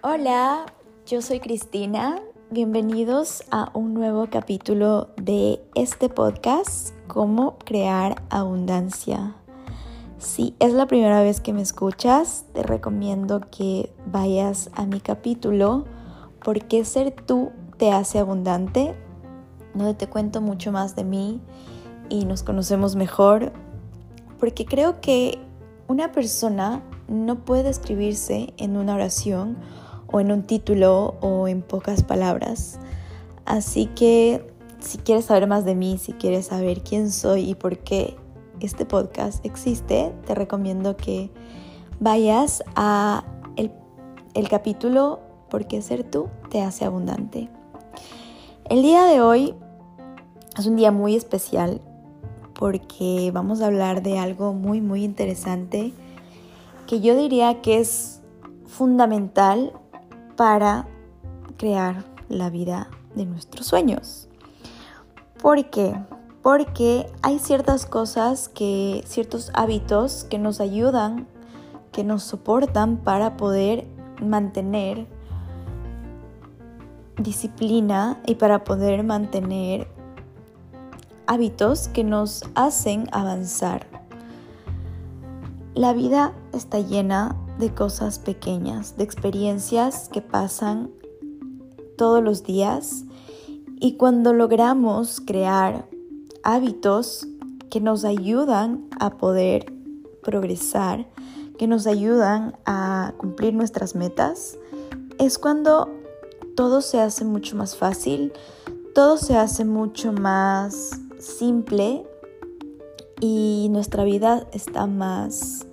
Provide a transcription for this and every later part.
Hola, yo soy Cristina. Bienvenidos a un nuevo capítulo de este podcast, Cómo crear abundancia. Si es la primera vez que me escuchas, te recomiendo que vayas a mi capítulo ¿Por qué ser tú te hace abundante? Donde te cuento mucho más de mí y nos conocemos mejor. Porque creo que una persona no puede escribirse en una oración o en un título o en pocas palabras. Así que si quieres saber más de mí, si quieres saber quién soy y por qué este podcast existe, te recomiendo que vayas a el, el capítulo ¿Por qué ser tú te hace abundante. El día de hoy es un día muy especial porque vamos a hablar de algo muy muy interesante que yo diría que es fundamental para crear la vida de nuestros sueños. ¿Por qué? Porque hay ciertas cosas que, ciertos hábitos que nos ayudan, que nos soportan para poder mantener disciplina y para poder mantener hábitos que nos hacen avanzar. La vida está llena de cosas pequeñas, de experiencias que pasan todos los días. Y cuando logramos crear hábitos que nos ayudan a poder progresar, que nos ayudan a cumplir nuestras metas, es cuando todo se hace mucho más fácil, todo se hace mucho más simple y nuestra vida está más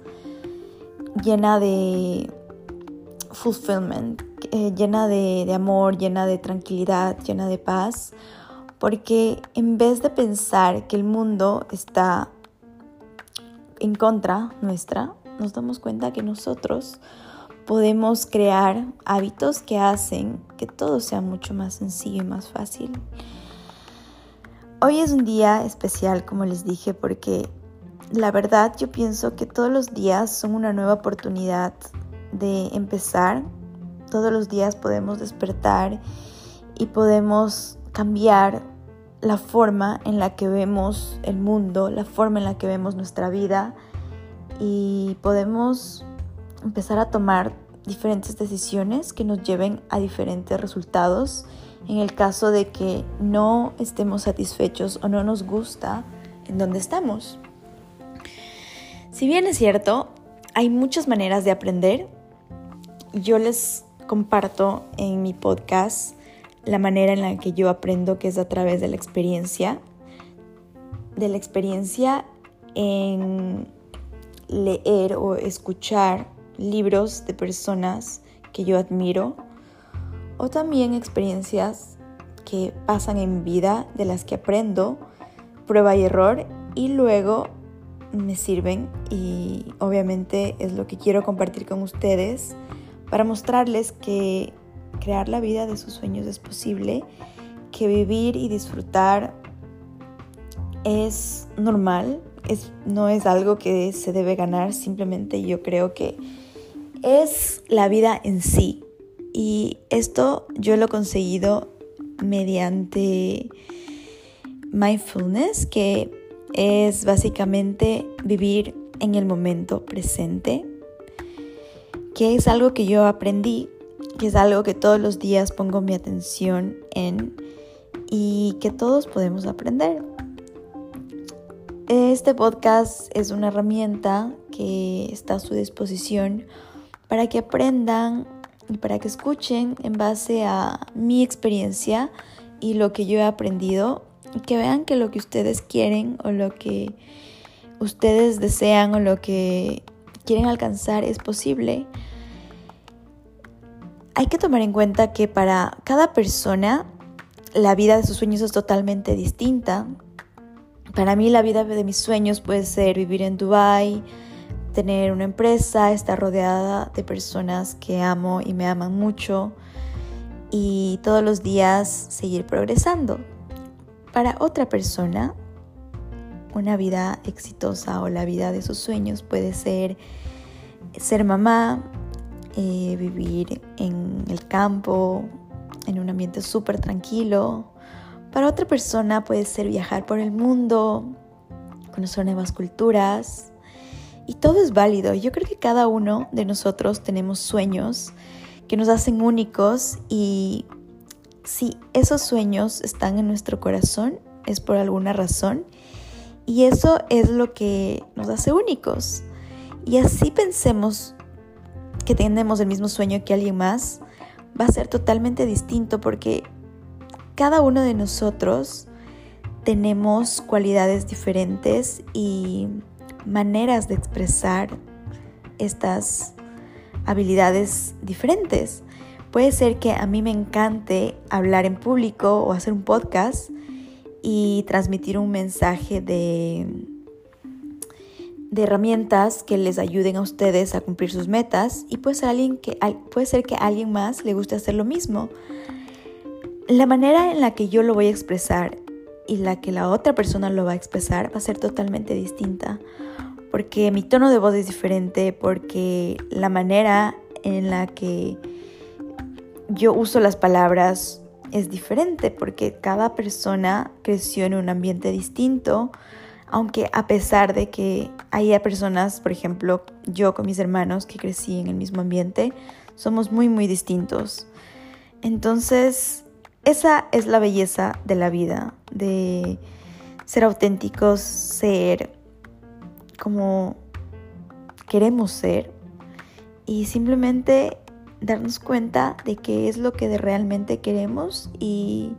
llena de fulfillment, eh, llena de, de amor, llena de tranquilidad, llena de paz, porque en vez de pensar que el mundo está en contra nuestra, nos damos cuenta que nosotros podemos crear hábitos que hacen que todo sea mucho más sencillo y más fácil. Hoy es un día especial, como les dije, porque la verdad yo pienso que todos los días son una nueva oportunidad de empezar. Todos los días podemos despertar y podemos cambiar la forma en la que vemos el mundo, la forma en la que vemos nuestra vida y podemos empezar a tomar diferentes decisiones que nos lleven a diferentes resultados en el caso de que no estemos satisfechos o no nos gusta en donde estamos. Si bien es cierto, hay muchas maneras de aprender. Yo les comparto en mi podcast la manera en la que yo aprendo, que es a través de la experiencia, de la experiencia en leer o escuchar libros de personas que yo admiro o también experiencias que pasan en vida de las que aprendo, prueba y error y luego me sirven y obviamente es lo que quiero compartir con ustedes para mostrarles que crear la vida de sus sueños es posible, que vivir y disfrutar es normal, es, no es algo que se debe ganar, simplemente yo creo que es la vida en sí. Y esto yo lo he conseguido mediante mindfulness, que es básicamente vivir en el momento presente, que es algo que yo aprendí, que es algo que todos los días pongo mi atención en y que todos podemos aprender. Este podcast es una herramienta que está a su disposición para que aprendan y para que escuchen en base a mi experiencia y lo que yo he aprendido que vean que lo que ustedes quieren o lo que ustedes desean o lo que quieren alcanzar es posible. Hay que tomar en cuenta que para cada persona la vida de sus sueños es totalmente distinta. Para mí la vida de mis sueños puede ser vivir en Dubai, tener una empresa, estar rodeada de personas que amo y me aman mucho y todos los días seguir progresando. Para otra persona, una vida exitosa o la vida de sus sueños puede ser ser mamá eh, vivir en el campo, en un ambiente súper tranquilo. Para otra persona puede ser viajar por el mundo, conocer nuevas culturas. Y todo es válido. Yo creo que cada uno de nosotros tenemos sueños que nos hacen únicos y si esos sueños están en nuestro corazón es por alguna razón y eso es lo que nos hace únicos. Y así pensemos que tenemos el mismo sueño que alguien más, va a ser totalmente distinto porque cada uno de nosotros tenemos cualidades diferentes y maneras de expresar estas habilidades diferentes. Puede ser que a mí me encante hablar en público o hacer un podcast y transmitir un mensaje de, de herramientas que les ayuden a ustedes a cumplir sus metas y puede ser, alguien que, puede ser que a alguien más le guste hacer lo mismo. La manera en la que yo lo voy a expresar y la que la otra persona lo va a expresar va a ser totalmente distinta porque mi tono de voz es diferente, porque la manera en la que yo uso las palabras es diferente, porque cada persona creció en un ambiente distinto, aunque a pesar de que haya personas, por ejemplo, yo con mis hermanos que crecí en el mismo ambiente, somos muy, muy distintos. Entonces, esa es la belleza de la vida, de ser auténticos, ser como queremos ser y simplemente darnos cuenta de qué es lo que realmente queremos y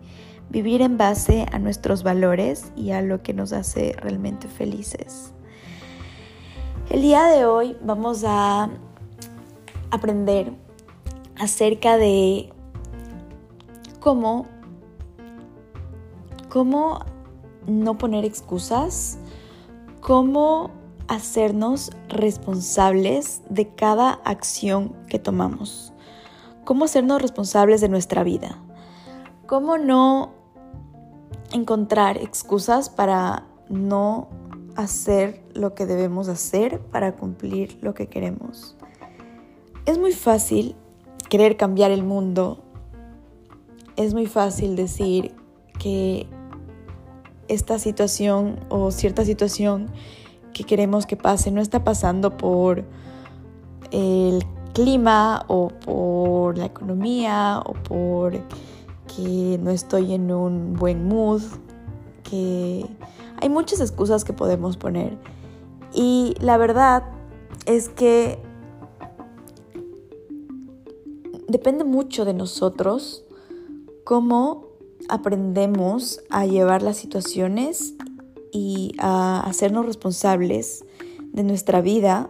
vivir en base a nuestros valores y a lo que nos hace realmente felices. El día de hoy vamos a aprender acerca de cómo, cómo no poner excusas, cómo hacernos responsables de cada acción que tomamos. Cómo hacernos responsables de nuestra vida. Cómo no encontrar excusas para no hacer lo que debemos hacer para cumplir lo que queremos. Es muy fácil querer cambiar el mundo. Es muy fácil decir que esta situación o cierta situación que queremos que pase no está pasando por el clima o por la economía o por que no estoy en un buen mood, que hay muchas excusas que podemos poner. Y la verdad es que depende mucho de nosotros cómo aprendemos a llevar las situaciones y a hacernos responsables de nuestra vida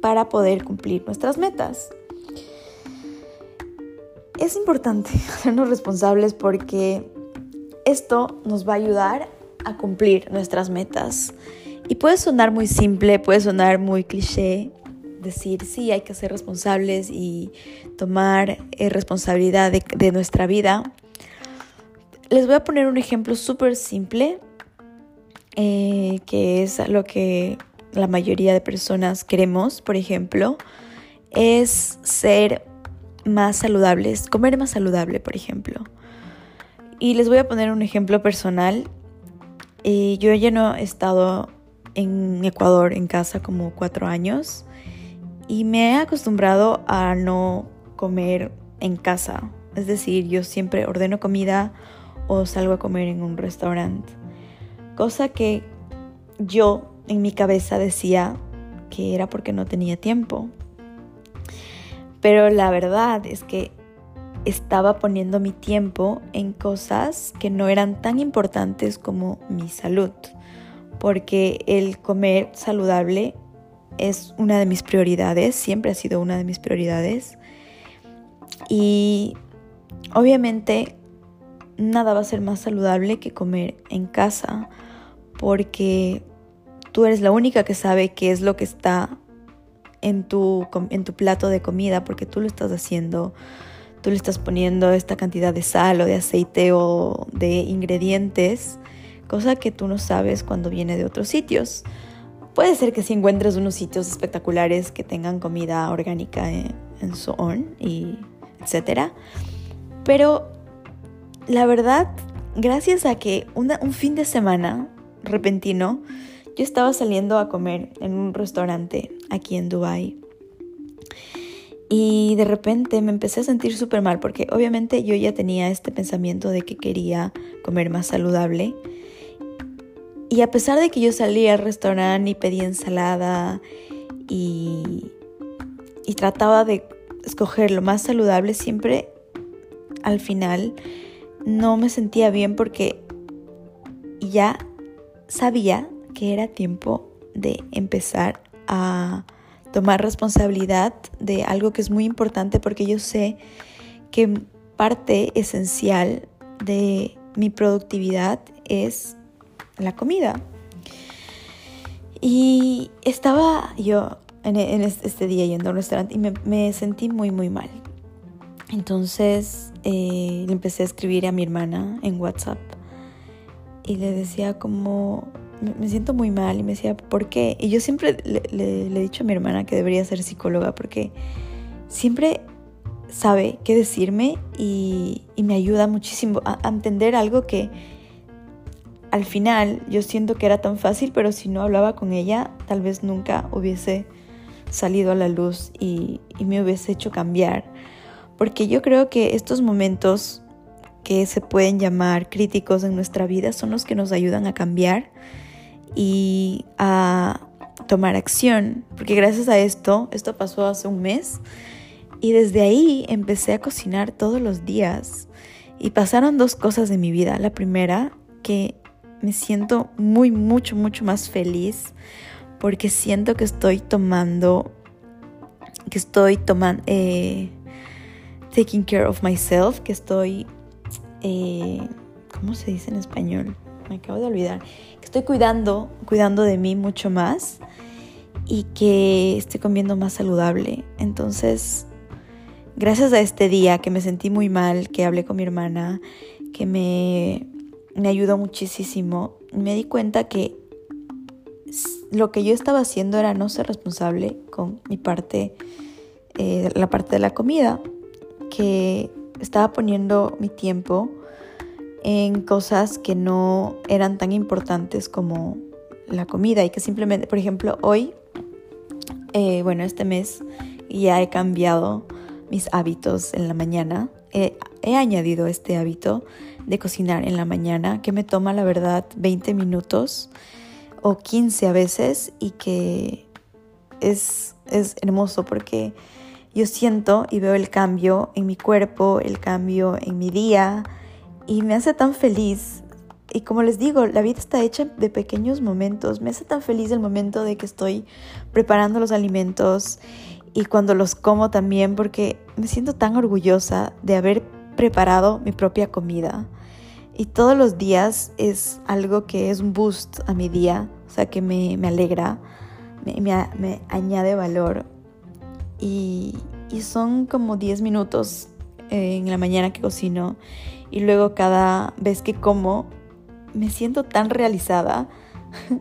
para poder cumplir nuestras metas. Es importante hacernos responsables porque esto nos va a ayudar a cumplir nuestras metas. Y puede sonar muy simple, puede sonar muy cliché, decir sí, hay que ser responsables y tomar eh, responsabilidad de, de nuestra vida. Les voy a poner un ejemplo súper simple eh, que es lo que la mayoría de personas queremos, por ejemplo, es ser más saludables, comer más saludable, por ejemplo. Y les voy a poner un ejemplo personal. Yo ya no he estado en Ecuador en casa como cuatro años y me he acostumbrado a no comer en casa. Es decir, yo siempre ordeno comida o salgo a comer en un restaurante cosa que yo en mi cabeza decía que era porque no tenía tiempo. Pero la verdad es que estaba poniendo mi tiempo en cosas que no eran tan importantes como mi salud, porque el comer saludable es una de mis prioridades, siempre ha sido una de mis prioridades. Y obviamente nada va a ser más saludable que comer en casa porque tú eres la única que sabe qué es lo que está en tu, en tu plato de comida, porque tú lo estás haciendo, tú le estás poniendo esta cantidad de sal o de aceite o de ingredientes, cosa que tú no sabes cuando viene de otros sitios. Puede ser que si encuentres unos sitios espectaculares que tengan comida orgánica, and so on, y etcétera. Pero la verdad, gracias a que un fin de semana repentino, yo estaba saliendo a comer en un restaurante aquí en Dubai y de repente me empecé a sentir súper mal porque obviamente yo ya tenía este pensamiento de que quería comer más saludable. Y a pesar de que yo salí al restaurante y pedí ensalada y, y trataba de escoger lo más saludable, siempre al final no me sentía bien porque ya sabía que era tiempo de empezar a tomar responsabilidad de algo que es muy importante porque yo sé que parte esencial de mi productividad es la comida. Y estaba yo en, este día yendo a restaurante y me, sentí muy, muy mal. Entonces eh, empecé a escribir a mi hermana en WhatsApp y le decía como, me siento muy mal y me decía, ¿por qué? Y yo siempre le, he dicho a mi hermana que debería ser psicóloga porque siempre sabe qué decirme y, me ayuda muchísimo a, entender algo que al final yo siento que era tan fácil, pero si no hablaba con ella, tal vez nunca hubiese salido a la luz y, y me hubiese hecho cambiar. Porque yo creo que estos momentos que se pueden llamar críticos en nuestra vida son los que nos ayudan a cambiar y a tomar acción, porque gracias a esto, esto pasó hace un mes, y desde ahí empecé a cocinar todos los días. Y pasaron dos cosas en mi vida. La primera, que me siento muy, mucho, mucho más feliz porque siento que estoy tomando, que estoy tomando, eh, taking care of myself, que estoy, eh, ¿cómo se dice en español? Me acabo de olvidar estoy cuidando, cuidando de mí mucho más y que estoy comiendo más saludable. Entonces, gracias a este día que me sentí muy mal, que hablé con mi hermana, que me, me ayudó muchísimo, me di cuenta que lo que yo estaba haciendo era no ser responsable con mi parte, eh, la parte de la comida, que estaba poniendo mi tiempo en cosas que no eran tan importantes como la comida y que simplemente, por ejemplo, hoy, eh, bueno, este mes ya he cambiado mis hábitos en la mañana. he añadido este hábito de cocinar en la mañana que me toma, la verdad, 20 minutos o 15 a veces y que es, es hermoso porque yo siento y veo el cambio en mi cuerpo, el cambio en mi día, y me hace tan feliz. Y como les digo, la vida está hecha de pequeños momentos. Me hace tan feliz el momento de que estoy preparando los alimentos y cuando los como también porque me siento tan orgullosa de haber preparado mi propia comida. Y todos los días es algo que es un boost a mi día, o sea, que me, alegra, me, me, añade valor. Y, y son como 10 minutos en la mañana que cocino y luego cada vez que como me siento tan realizada.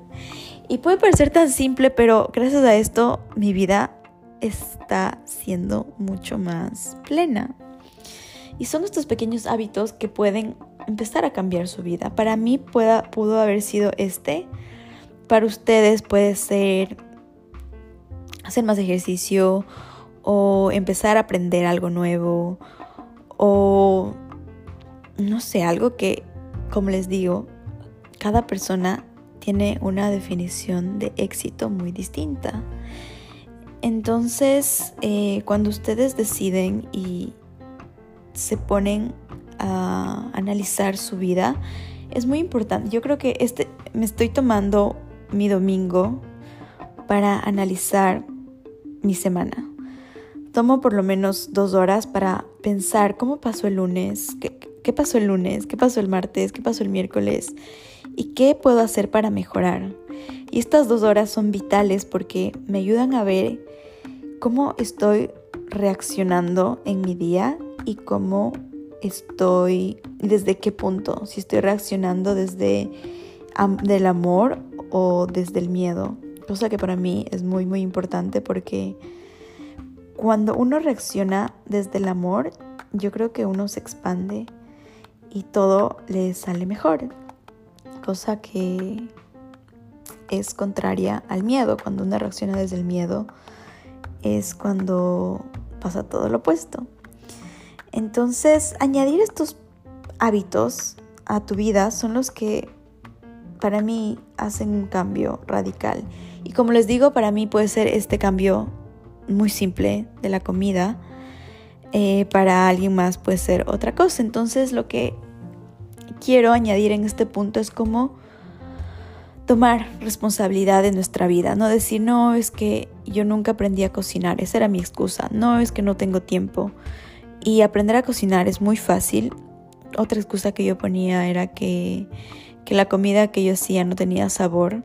y puede parecer tan simple, pero gracias a esto mi vida está siendo mucho más plena. Y son estos pequeños hábitos que pueden empezar a cambiar su vida. Para mí pudo haber sido este. Para ustedes puede ser hacer más ejercicio o empezar a aprender algo nuevo o no sé, algo que, como les digo, cada persona tiene una definición de éxito muy distinta. Entonces, eh, cuando ustedes deciden y se ponen a analizar su vida, es muy importante. Yo creo que este me estoy tomando mi domingo para analizar mi semana. Tomo por lo menos dos horas para pensar cómo pasó el lunes, qué, qué pasó el lunes, qué pasó el martes, qué pasó el miércoles y qué puedo hacer para mejorar. Y estas dos horas son vitales porque me ayudan a ver cómo estoy reaccionando en mi día y cómo estoy, desde qué punto, si estoy reaccionando desde del amor o desde el miedo. Cosa que para mí es muy muy importante porque cuando uno reacciona desde el amor, yo creo que uno se expande y todo le sale mejor. Cosa que es contraria al miedo. Cuando uno reacciona desde el miedo es cuando pasa todo lo opuesto. Entonces, añadir estos hábitos a tu vida son los que para mí hacen un cambio radical. Y como les digo, para mí puede ser este cambio muy simple de la comida. Eh, para alguien más puede ser otra cosa. Entonces lo que quiero añadir en este punto es como tomar responsabilidad de nuestra vida, no decir, no, es que yo nunca aprendí a cocinar, esa era mi excusa, no, es que no tengo tiempo. Y aprender a cocinar es muy fácil. Otra excusa que yo ponía era que, que la comida que yo hacía no tenía sabor.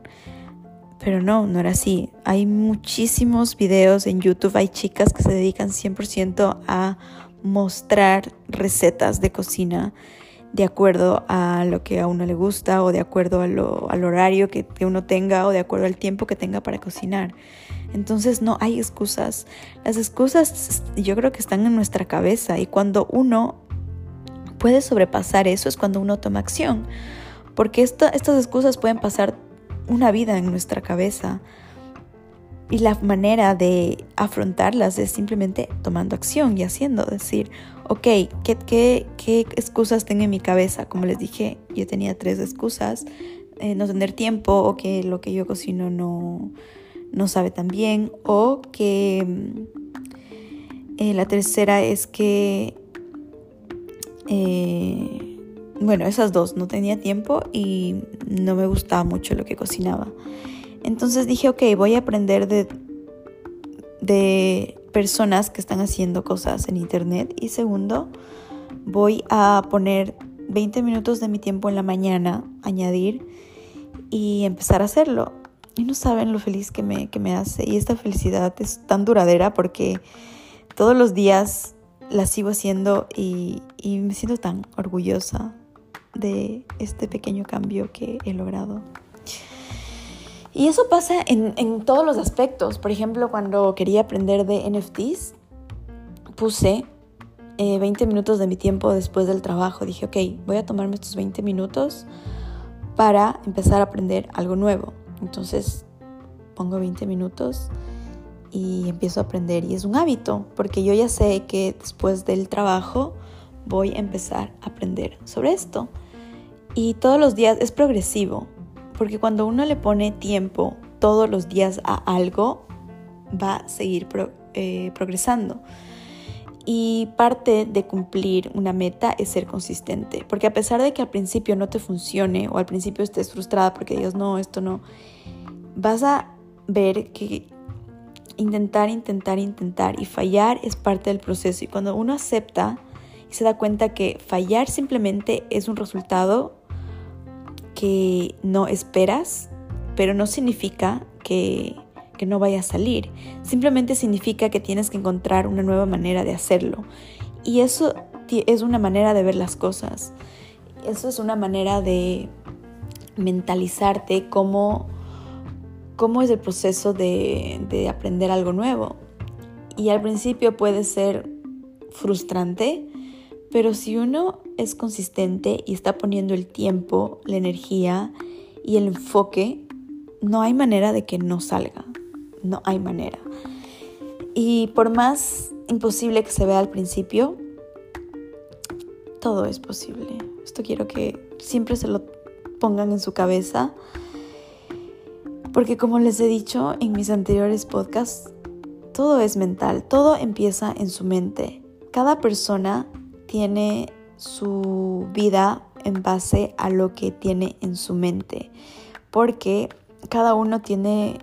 Pero no, no era así. Hay muchísimos videos en YouTube, hay chicas que se dedican 100% a mostrar recetas de cocina de acuerdo a lo que a uno le gusta o de acuerdo al horario que, uno tenga o de acuerdo al tiempo que tenga para cocinar. Entonces no hay excusas. Las excusas yo creo que están en nuestra cabeza y cuando uno puede sobrepasar eso es cuando uno toma acción. Porque estas excusas pueden pasar una vida en nuestra cabeza. Y la manera de afrontarlas es simplemente tomando acción y haciendo, decir, ok, ¿qué, qué, qué excusas tengo en mi cabeza? Como les dije, yo tenía tres excusas, eh, no tener tiempo o que lo que yo cocino no, no sabe tan bien o que eh, la tercera es que, eh, bueno, esas dos, no tenía tiempo y no me gustaba mucho lo que cocinaba. Entonces dije, ok, voy a aprender de, de personas que están haciendo cosas en internet. Y segundo, voy a poner 20 minutos de mi tiempo en la mañana, añadir y empezar a hacerlo. Y no saben lo feliz que me, que me hace. Y esta felicidad es tan duradera porque todos los días la sigo haciendo y, y me siento tan orgullosa de este pequeño cambio que he logrado. Y eso pasa en, en, todos los aspectos. Por ejemplo, cuando quería aprender de NFTs, puse 20 eh, minutos de mi tiempo después del trabajo. Dije, ok, voy a tomarme estos 20 minutos para empezar a aprender algo nuevo. Entonces pongo 20 minutos y empiezo a aprender. Y es un hábito, porque yo ya sé que después del trabajo voy a empezar a aprender sobre esto. Y todos los días es progresivo porque cuando uno le pone tiempo todos los días a algo, va a seguir eh, progresando. Y parte de cumplir una meta es ser consistente, porque a pesar de que al principio no te funcione o al principio estés frustrada porque digas, no, esto no, vas a ver que intentar, intentar, intentar y fallar es parte del proceso. Y cuando uno acepta y se da cuenta que fallar simplemente es un resultado que no esperas, pero no significa que, que no vaya a salir. Simplemente significa que tienes que encontrar una nueva manera de hacerlo. Y eso es una manera de ver las cosas. Eso es una manera de mentalizarte cómo, cómo es el proceso de, de aprender algo nuevo. Y al principio puede ser frustrante, pero si uno es consistente y está poniendo el tiempo, la energía y el enfoque, no hay manera de que no salga. No hay manera. Y por más imposible que se vea al principio, todo es posible. Esto quiero que siempre se lo pongan en su cabeza. Porque como les he dicho en mis anteriores podcasts, todo es mental, todo empieza en su mente. Cada persona tiene su vida en base a lo que tiene en su mente, porque cada uno tiene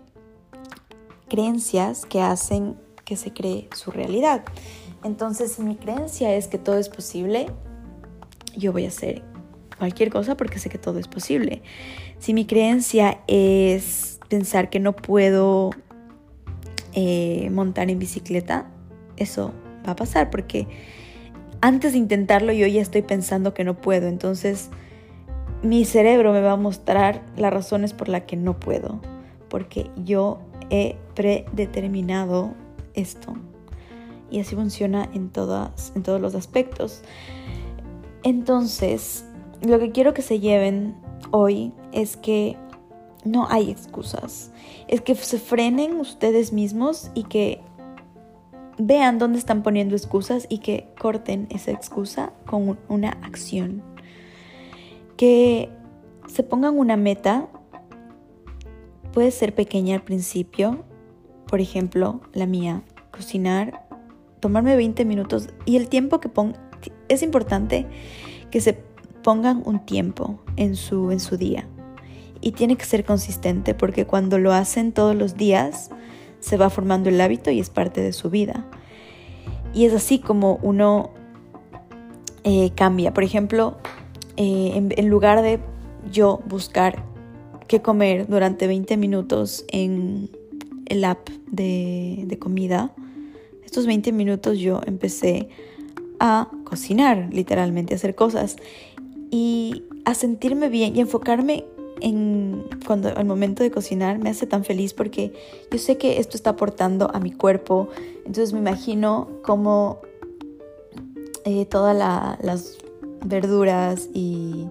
creencias que hacen que se cree su realidad. Entonces, si mi creencia es que todo es posible, yo voy a hacer cualquier cosa porque sé que todo es posible. Si mi creencia es pensar que no puedo eh, montar en bicicleta, eso va a pasar porque antes de intentarlo yo ya estoy pensando que no puedo. Entonces mi cerebro me va a mostrar las razones por las que no puedo. Porque yo he predeterminado esto. y así funciona en, todas, en todos los aspectos. Entonces, lo que quiero que se lleven hoy es que no hay excusas. Es que se frenen ustedes mismos y que vean dónde están poniendo excusas y que corten esa excusa con una acción. Que se pongan una meta. Puede ser pequeña al principio. Por ejemplo, la mía, cocinar, tomarme 20 minutos y el tiempo que ponga, es importante que se pongan un tiempo en su, en su día. Y tiene que ser consistente porque cuando lo hacen todos los días, se va formando el hábito y es parte de su vida. Y es así como uno eh, cambia. Por ejemplo, eh, en, lugar de yo buscar qué comer durante 20 minutos en el app de, de comida, estos 20 minutos yo empecé a cocinar, literalmente, hacer cosas y a sentirme bien y enfocarme en cuando al momento de cocinar me hace tan feliz porque yo sé que esto está aportando a mi cuerpo. Entonces me imagino cómo eh, todas las verduras y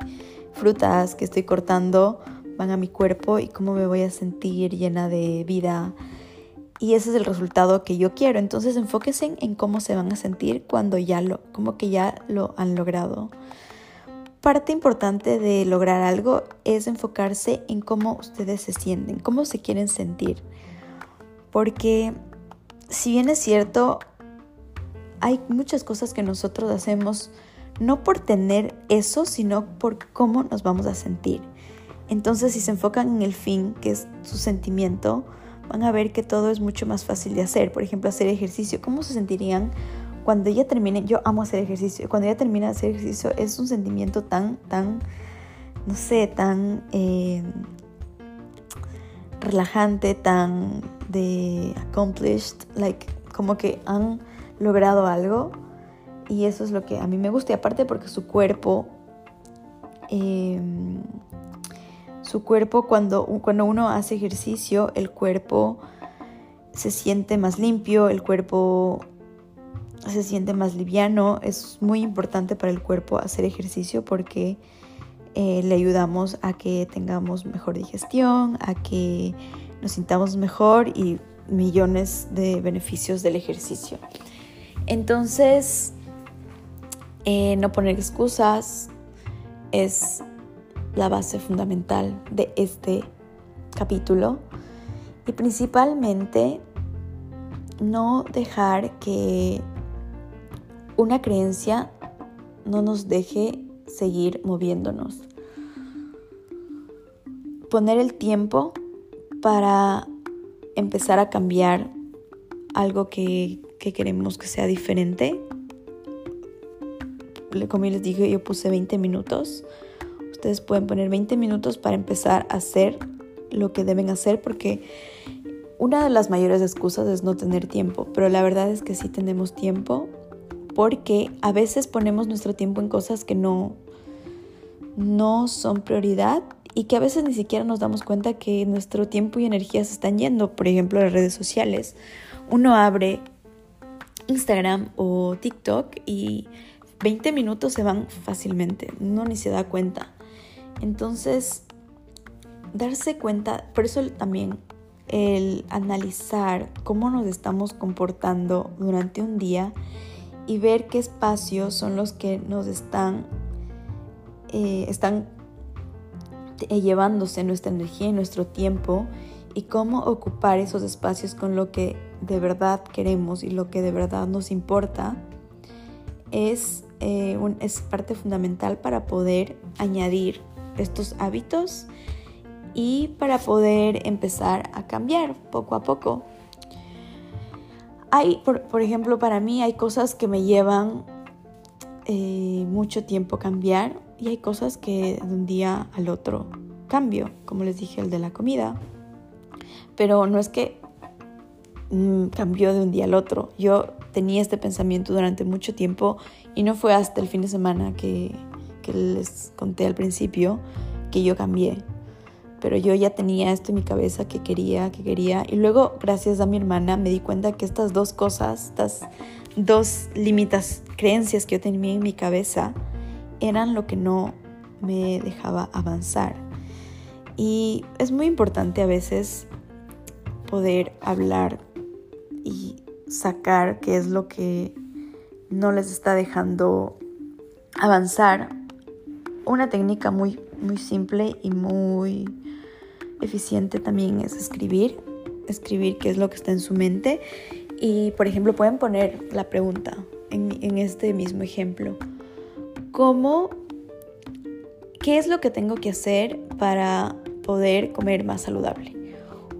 frutas que estoy cortando van a mi cuerpo y cómo me voy a sentir llena de vida. Y ese es el resultado que yo quiero. Entonces enfóquense en cómo se van a sentir cuando ya lo, como que ya lo han logrado parte importante de lograr algo es enfocarse en cómo ustedes se sienten, cómo se quieren sentir. Porque si bien es cierto, hay muchas cosas que nosotros hacemos no por tener eso, sino por cómo nos vamos a sentir. Entonces, si se enfocan en el fin, que es su sentimiento, van a ver que todo es mucho más fácil de hacer. Por ejemplo, hacer ejercicio. ¿Cómo se sentirían cuando ella termine, yo amo hacer ejercicio, cuando ella termina de hacer ejercicio es un sentimiento tan, tan, no sé, tan eh, relajante, tan de accomplished, like, como que han logrado algo y eso es lo que a mí me gusta y aparte porque su cuerpo, em, su cuerpo cuando, cuando uno hace ejercicio, el cuerpo se siente más limpio, el cuerpo se siente más liviano. Es muy importante para el cuerpo hacer ejercicio porque eh, le ayudamos a que tengamos mejor digestión, a que nos sintamos mejor y millones de beneficios del ejercicio. Entonces, eh, no poner excusas es la base fundamental de este capítulo y principalmente no dejar que una creencia no nos deje seguir moviéndonos. Poner el tiempo para empezar a cambiar algo que, queremos que sea diferente. Como les dije, yo puse 20 minutos. Ustedes pueden poner 20 minutos para empezar a hacer lo que deben hacer porque una de las mayores excusas es no tener tiempo, pero la verdad es que sí tenemos tiempo porque a veces ponemos nuestro tiempo en cosas que no, no son prioridad y que a veces ni siquiera nos damos cuenta que nuestro tiempo y energía se están yendo. Por ejemplo, las redes sociales. Uno abre Instagram o TikTok y 20 minutos se van fácilmente, no ni se da cuenta. Entonces, darse cuenta, por eso también el analizar cómo nos estamos comportando durante un día y ver qué espacios son los que nos están, eh, están eh, llevándose nuestra energía y nuestro tiempo y cómo ocupar esos espacios con lo que de verdad queremos y lo que de verdad nos importa es, eh, es parte fundamental para poder añadir estos hábitos y para poder empezar a cambiar poco a poco. Hay, por, ejemplo, para mí hay cosas que me llevan eh, mucho tiempo cambiar y hay cosas que de un día al otro cambio, como les dije, el de la comida. Pero no es que mm, cambió de un día al otro. Yo tenía este pensamiento durante mucho tiempo y no fue hasta el fin de semana que, que les conté al principio que yo cambié pero yo ya tenía esto en mi cabeza que quería, que quería. Y luego, gracias a mi hermana, me di cuenta que estas dos cosas, estas dos limitas, creencias que yo tenía en mi cabeza eran lo que no me dejaba avanzar. Y es muy importante a veces poder hablar y sacar qué es lo que no les está dejando avanzar. Una técnica muy, muy simple y muy eficiente también es escribir. Escribir qué es lo que está en su mente. Y, por ejemplo, pueden poner la pregunta en, este mismo ejemplo. ¿Cómo, qué es lo que tengo que hacer para poder comer más saludable?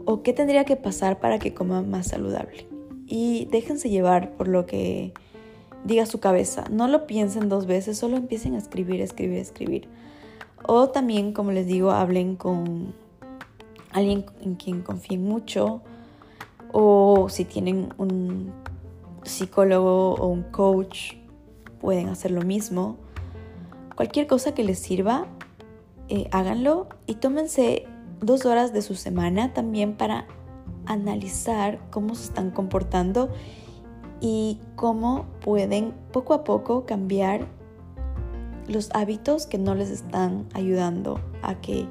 ¿O qué tendría que pasar para que coma más saludable? Y déjense llevar por lo que diga su cabeza. No lo piensen dos veces, solo empiecen a escribir, escribir, escribir. O también, como les digo, hablen con alguien en quien confíen mucho. O si tienen un psicólogo o un coach, pueden hacer lo mismo. Cualquier cosa que les sirva, eh, háganlo y tómense dos horas de su semana también para analizar cómo se están comportando y cómo pueden poco a poco cambiar los hábitos que no les están ayudando a que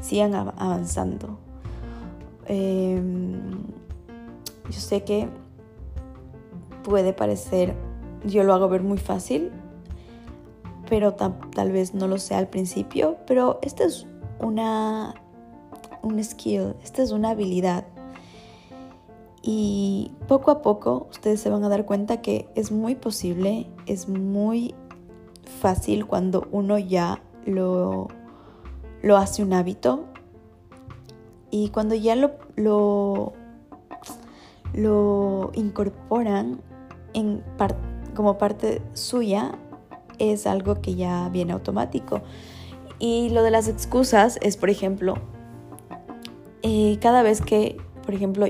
sigan avanzando. Em, yo sé que puede parecer, yo lo hago ver muy fácil, pero tal vez no lo sea al principio, pero esta es una un skill, esta es una habilidad y poco a poco ustedes se van a dar cuenta que es muy posible, es muy fácil cuando uno ya lo, lo hace un hábito. Y cuando ya lo, lo, incorporan en como parte suya, es algo que ya viene automático. Y lo de las excusas es, por ejemplo, eh, cada vez que, por ejemplo,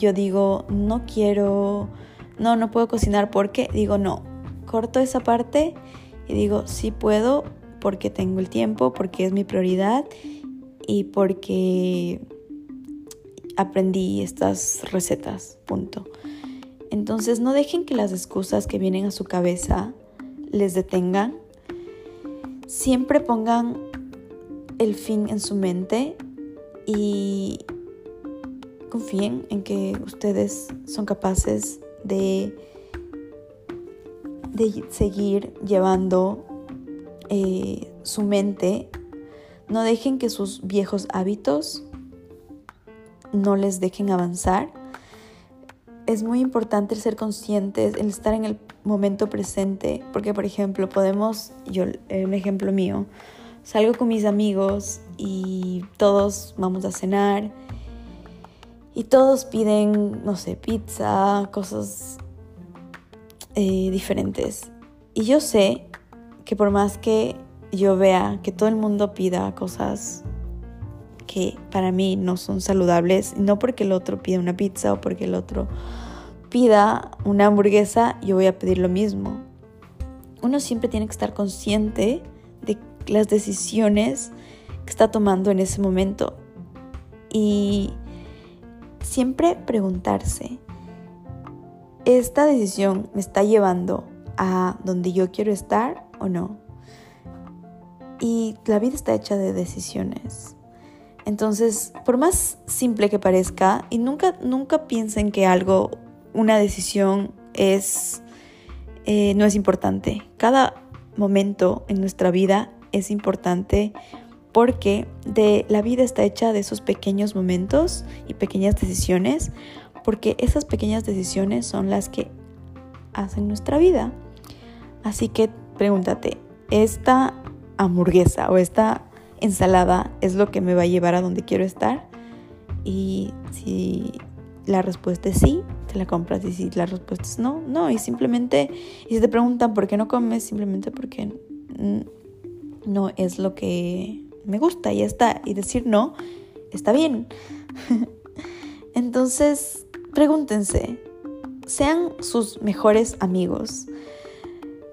yo digo, no quiero, no, no puedo cocinar porque, digo, no, corto esa parte y digo, sí puedo porque tengo el tiempo, porque es mi prioridad y porque aprendí estas recetas, punto. Entonces no dejen que las excusas que vienen a su cabeza les detengan. Siempre pongan el fin en su mente y confíen en que ustedes son capaces de, de seguir llevando eh, su mente. No dejen que sus viejos hábitos no les dejen avanzar. Es muy importante el ser conscientes, el estar en el momento presente, porque por ejemplo podemos, yo, un ejemplo mío, salgo con mis amigos y todos vamos a cenar y todos piden, no sé, pizza, cosas eh, diferentes. Y yo sé que por más que yo vea que todo el mundo pida cosas que para mí no son saludables, no porque el otro pida una pizza o porque el otro pida una hamburguesa, yo voy a pedir lo mismo. Uno siempre tiene que estar consciente de las decisiones que está tomando en ese momento. Y siempre preguntarse, ¿esta decisión me está llevando a donde yo quiero estar o no? Y la vida está hecha de decisiones. Entonces, por más simple que parezca, y nunca, nunca piensen que algo, una decisión es, eh, no es importante. Cada momento en nuestra vida es importante porque de la vida está hecha de esos pequeños momentos y pequeñas decisiones, porque esas pequeñas decisiones son las que hacen nuestra vida. Así que pregúntate, ¿esta hamburguesa o esta ensalada es lo que me va a llevar a donde quiero estar? Y si la respuesta es sí, te la compras. Y si la respuesta es no, no. Y simplemente, y si te preguntan por qué no comes, simplemente porque no es lo que me gusta y está. Y decir no está bien. Entonces, pregúntense, sean sus mejores amigos.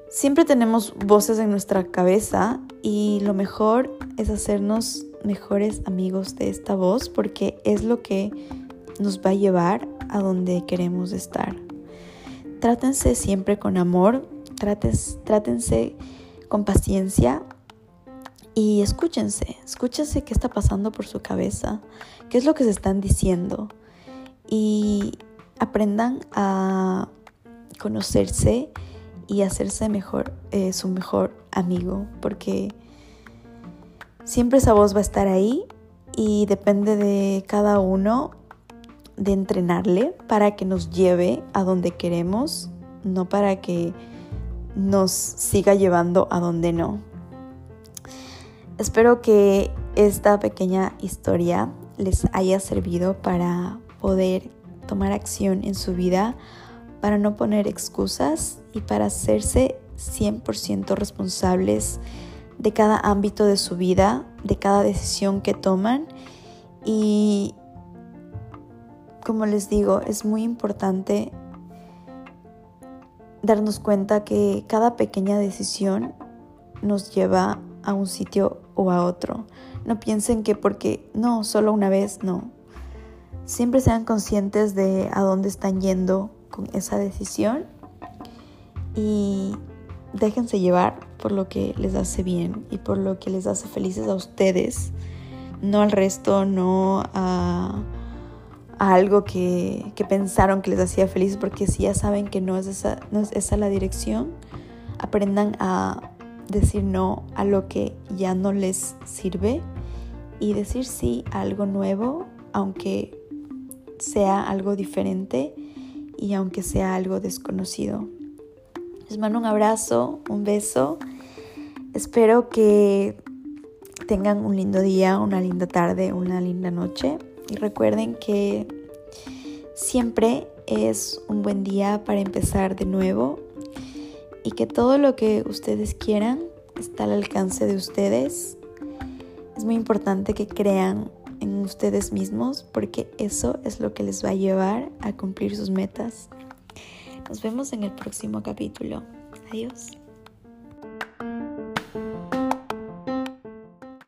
Siempre tenemos voces en nuestra cabeza y lo mejor es hacernos mejores amigos de esta voz porque es lo que nos va a llevar a donde queremos estar. trátense siempre con amor, trátense con paciencia y escúchense, escúchense qué está pasando por su cabeza, qué es lo que se están diciendo y aprendan a conocerse y hacerse mejor, eh, su mejor amigo, porque siempre esa voz va a estar ahí y depende de cada uno de entrenarle para que nos lleve a donde queremos, no para que nos siga llevando a donde no. Espero que esta pequeña historia les haya servido para poder tomar acción en su vida, para no poner excusas y para hacerse 100% responsables de cada ámbito de su vida, de cada decisión que toman y como les digo, es muy importante darnos cuenta que cada pequeña decisión nos lleva a un sitio o a otro. No piensen que porque no, solo una vez, no. Siempre sean conscientes de a dónde están yendo con esa decisión y déjense llevar por lo que les hace bien y por lo que les hace felices a ustedes, no al resto, no a algo que, pensaron que les hacía felices, porque si ya saben que no es, esa, no es esa la dirección, aprendan a decir no a lo que ya no les sirve y decir sí a algo nuevo, aunque sea algo diferente y aunque sea algo desconocido. Les mando un abrazo, un beso. Espero que tengan un lindo día, una linda tarde, una linda noche. Y recuerden que siempre es un buen día para empezar de nuevo y que todo lo que ustedes quieran está al alcance de ustedes. Es muy importante que crean en ustedes mismos porque eso es lo que les va a llevar a cumplir sus metas. Nos vemos en el próximo capítulo. Adiós.